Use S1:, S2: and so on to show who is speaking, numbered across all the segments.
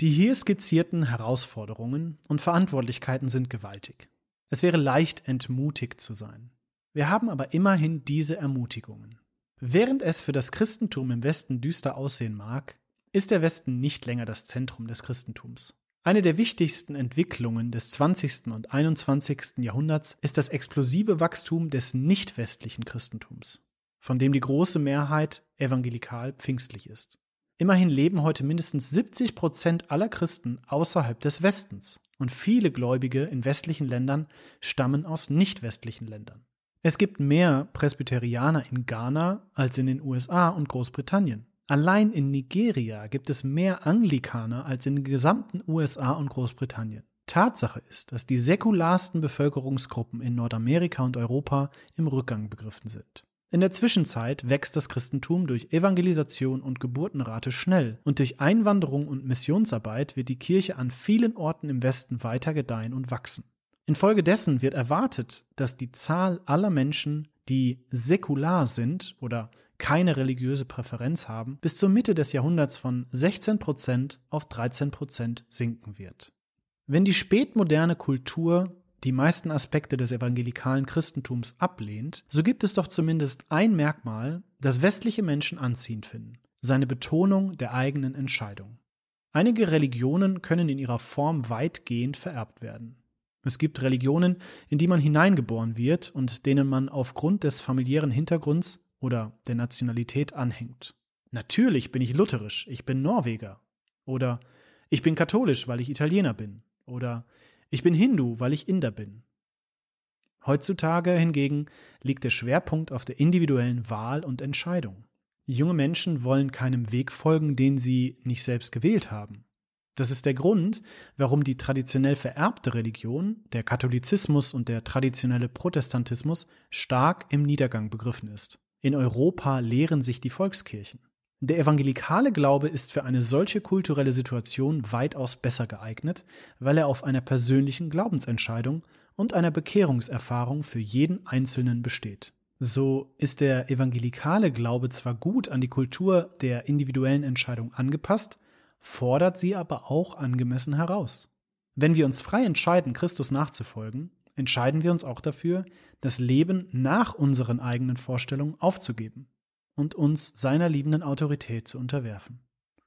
S1: Die hier skizzierten Herausforderungen und Verantwortlichkeiten sind gewaltig. Es wäre leicht entmutigt zu sein. Wir haben aber immerhin diese Ermutigungen. Während es für das Christentum im Westen düster aussehen mag, ist der Westen nicht länger das Zentrum des Christentums. Eine der wichtigsten Entwicklungen des 20. und 21. Jahrhunderts ist das explosive Wachstum des nicht westlichen Christentums, von dem die große Mehrheit evangelikal pfingstlich ist. Immerhin leben heute mindestens 70 Prozent aller Christen außerhalb des Westens und viele Gläubige in westlichen Ländern stammen aus nicht westlichen Ländern. Es gibt mehr Presbyterianer in Ghana als in den USA und Großbritannien. Allein in Nigeria gibt es mehr Anglikaner als in den gesamten USA und Großbritannien. Tatsache ist, dass die säkularsten Bevölkerungsgruppen in Nordamerika und Europa im Rückgang begriffen sind. In der Zwischenzeit wächst das Christentum durch Evangelisation und Geburtenrate schnell und durch Einwanderung und Missionsarbeit wird die Kirche an vielen Orten im Westen weiter gedeihen und wachsen. Infolgedessen wird erwartet, dass die Zahl aller Menschen, die säkular sind oder keine religiöse Präferenz haben, bis zur Mitte des Jahrhunderts von 16 Prozent auf 13 Prozent sinken wird. Wenn die spätmoderne Kultur die meisten Aspekte des evangelikalen Christentums ablehnt, so gibt es doch zumindest ein Merkmal, das westliche Menschen anziehend finden, seine Betonung der eigenen Entscheidung. Einige Religionen können in ihrer Form weitgehend vererbt werden. Es gibt Religionen, in die man hineingeboren wird und denen man aufgrund des familiären Hintergrunds oder der Nationalität anhängt. Natürlich bin ich lutherisch, ich bin Norweger. Oder ich bin katholisch, weil ich Italiener bin. Oder ich bin Hindu, weil ich Inder bin. Heutzutage hingegen liegt der Schwerpunkt auf der individuellen Wahl und Entscheidung. Junge Menschen wollen keinem Weg folgen, den sie nicht selbst gewählt haben. Das ist der Grund, warum die traditionell vererbte Religion, der Katholizismus und der traditionelle Protestantismus stark im Niedergang begriffen ist. In Europa lehren sich die Volkskirchen. Der evangelikale Glaube ist für eine solche kulturelle Situation weitaus besser geeignet, weil er auf einer persönlichen Glaubensentscheidung und einer Bekehrungserfahrung für jeden Einzelnen besteht. So ist der evangelikale Glaube zwar gut an die Kultur der individuellen Entscheidung angepasst, fordert sie aber auch angemessen heraus. Wenn wir uns frei entscheiden, Christus nachzufolgen, entscheiden wir uns auch dafür, das Leben nach unseren eigenen Vorstellungen aufzugeben und uns seiner liebenden Autorität zu unterwerfen.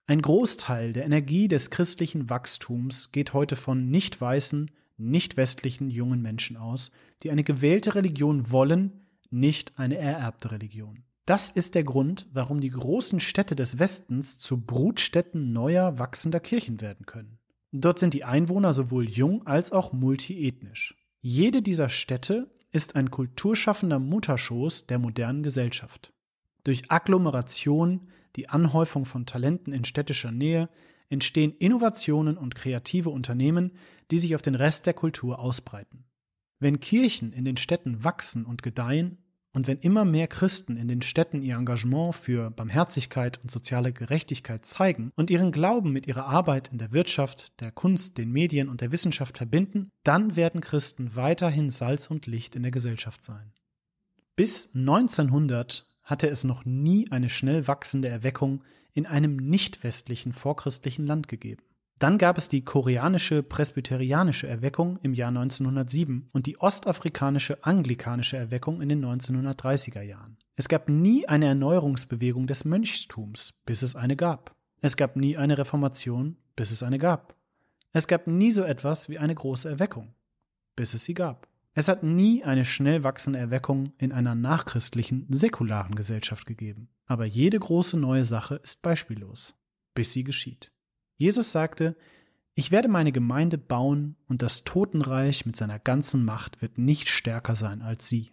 S1: Ein Großteil der Energie des christlichen Wachstums geht heute von nicht weißen, nicht westlichen jungen Menschen aus, die eine gewählte Religion wollen, nicht eine ererbte Religion. Das ist der Grund, warum die großen Städte des Westens zu Brutstätten neuer, wachsender Kirchen werden können. Dort sind die Einwohner sowohl jung als auch multiethnisch. Jede dieser Städte ist ein kulturschaffender Mutterschoß der modernen Gesellschaft. Durch Agglomeration, die Anhäufung von Talenten in städtischer Nähe, entstehen Innovationen und kreative Unternehmen, die sich auf den Rest der Kultur ausbreiten. Wenn Kirchen in den Städten wachsen und gedeihen, und wenn immer mehr Christen in den Städten ihr Engagement für Barmherzigkeit und soziale Gerechtigkeit zeigen und ihren Glauben mit ihrer Arbeit in der Wirtschaft, der Kunst, den Medien und der Wissenschaft verbinden, dann werden Christen weiterhin Salz und Licht in der Gesellschaft sein. Bis 1900 hatte es noch nie eine schnell wachsende Erweckung in einem nicht westlichen vorchristlichen Land gegeben. Dann gab es die koreanische presbyterianische Erweckung im Jahr 1907 und die ostafrikanische anglikanische Erweckung in den 1930er Jahren. Es gab nie eine Erneuerungsbewegung des Mönchtums, bis es eine gab. Es gab nie eine Reformation, bis es eine gab. Es gab nie so etwas wie eine große Erweckung, bis es sie gab. Es hat nie eine schnell wachsende Erweckung in einer nachchristlichen, säkularen Gesellschaft gegeben. Aber jede große neue Sache ist beispiellos, bis sie geschieht. Jesus sagte, ich werde meine Gemeinde bauen und das Totenreich mit seiner ganzen Macht wird nicht stärker sein als sie.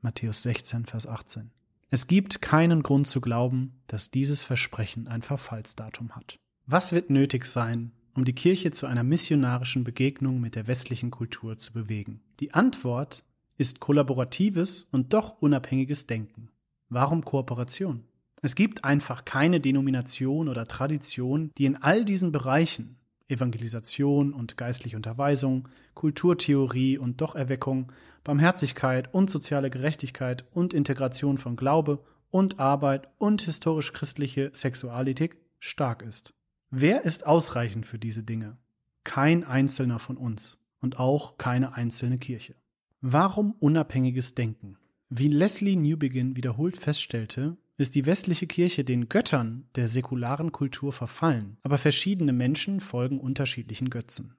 S1: Matthäus 16, Vers 18. Es gibt keinen Grund zu glauben, dass dieses Versprechen ein Verfallsdatum hat. Was wird nötig sein, um die Kirche zu einer missionarischen Begegnung mit der westlichen Kultur zu bewegen? Die Antwort ist kollaboratives und doch unabhängiges Denken. Warum Kooperation? Es gibt einfach keine Denomination oder Tradition, die in all diesen Bereichen Evangelisation und geistliche Unterweisung, Kulturtheorie und Docherweckung, Barmherzigkeit und soziale Gerechtigkeit und Integration von Glaube und Arbeit und historisch-christliche Sexualethik stark ist. Wer ist ausreichend für diese Dinge? Kein einzelner von uns und auch keine einzelne Kirche. Warum unabhängiges Denken? Wie Leslie Newbegin wiederholt feststellte, ist die westliche Kirche den Göttern der säkularen Kultur verfallen, aber verschiedene Menschen folgen unterschiedlichen Götzen.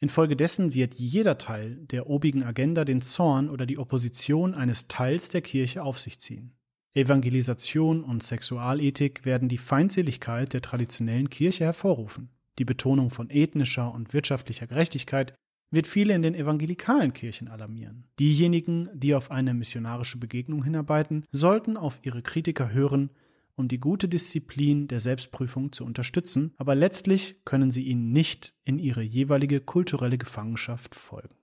S1: Infolgedessen wird jeder Teil der obigen Agenda den Zorn oder die Opposition eines Teils der Kirche auf sich ziehen. Evangelisation und Sexualethik werden die Feindseligkeit der traditionellen Kirche hervorrufen. Die Betonung von ethnischer und wirtschaftlicher Gerechtigkeit wird viele in den evangelikalen Kirchen alarmieren. Diejenigen, die auf eine missionarische Begegnung hinarbeiten, sollten auf ihre Kritiker hören, um die gute Disziplin der Selbstprüfung zu unterstützen, aber letztlich können sie ihnen nicht in ihre jeweilige kulturelle Gefangenschaft folgen.